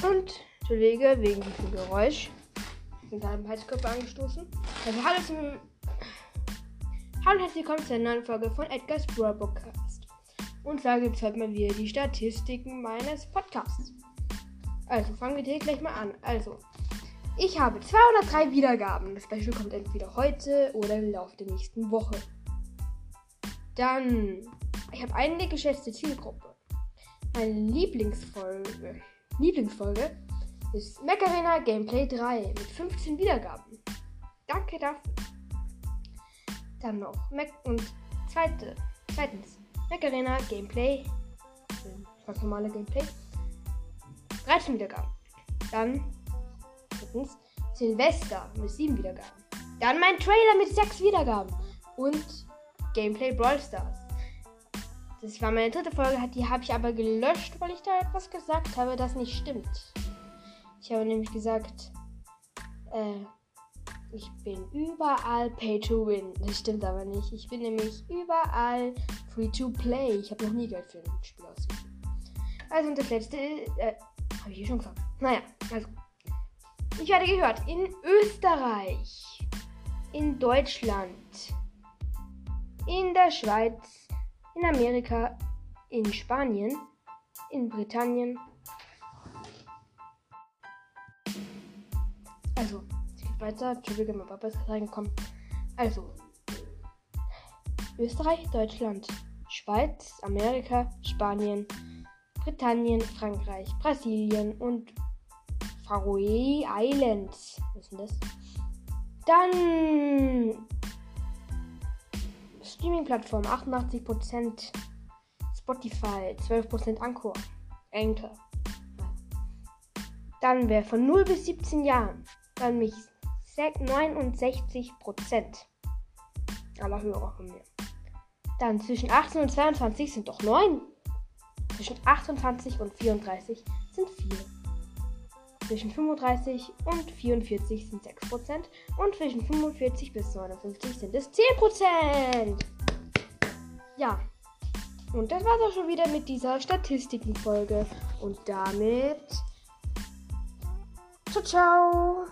Entschuldige wegen diesem Geräusch. Gerade im Heizkörper angestoßen. Also hallo zum. Hallo und herzlich willkommen zu einer neuen Folge von Edgar's Brawl Podcast. Und zwar gibt es heute mal wieder die Statistiken meines Podcasts. Also fangen wir direkt gleich mal an. Also, ich habe 203 Wiedergaben. Das Special kommt entweder heute oder im Laufe der nächsten Woche. Dann, ich habe eine geschätzte Zielgruppe. Meine Lieblingsfolge, Lieblingsfolge ist Macarena Gameplay 3 mit 15 Wiedergaben. Danke dafür. Dann noch Mac und zweite, zweitens Macarena Gameplay, ganz normale Gameplay, 13 Wiedergaben. Dann drittens Silvester mit 7 Wiedergaben. Dann mein Trailer mit 6 Wiedergaben und Gameplay Brawl Stars. Das war meine dritte Folge, die habe ich aber gelöscht, weil ich da etwas gesagt habe, das nicht stimmt. Ich habe nämlich gesagt, äh, ich bin überall Pay to Win. Das stimmt aber nicht. Ich bin nämlich überall Free to Play. Ich habe noch nie Geld für ein Spiel ausgegeben. Also und das letzte, äh, habe ich hier schon gesagt. Naja, also. Ich werde gehört in Österreich, in Deutschland, in der Schweiz, in Amerika, in Spanien, in Britannien. Also, es geht weiter. Entschuldige, mein Papa ist reingekommen. Also, Österreich, Deutschland, Schweiz, Amerika, Spanien, Britannien, Frankreich, Brasilien und Faroe Islands. Was ist denn das? Dann Streaming-Plattform 88%, Spotify 12% Anchor, Anchor. Dann wer von 0 bis 17 Jahren, dann mich 69% aller Hörer von mir. Dann zwischen 18 und 22 sind doch 9. Zwischen 28 und 34 sind 4. Zwischen 35 und 44 sind 6%. Und zwischen 45 bis 59 sind es 10%. Ja. Und das war's auch schon wieder mit dieser Statistikenfolge. Und damit. Ciao, ciao.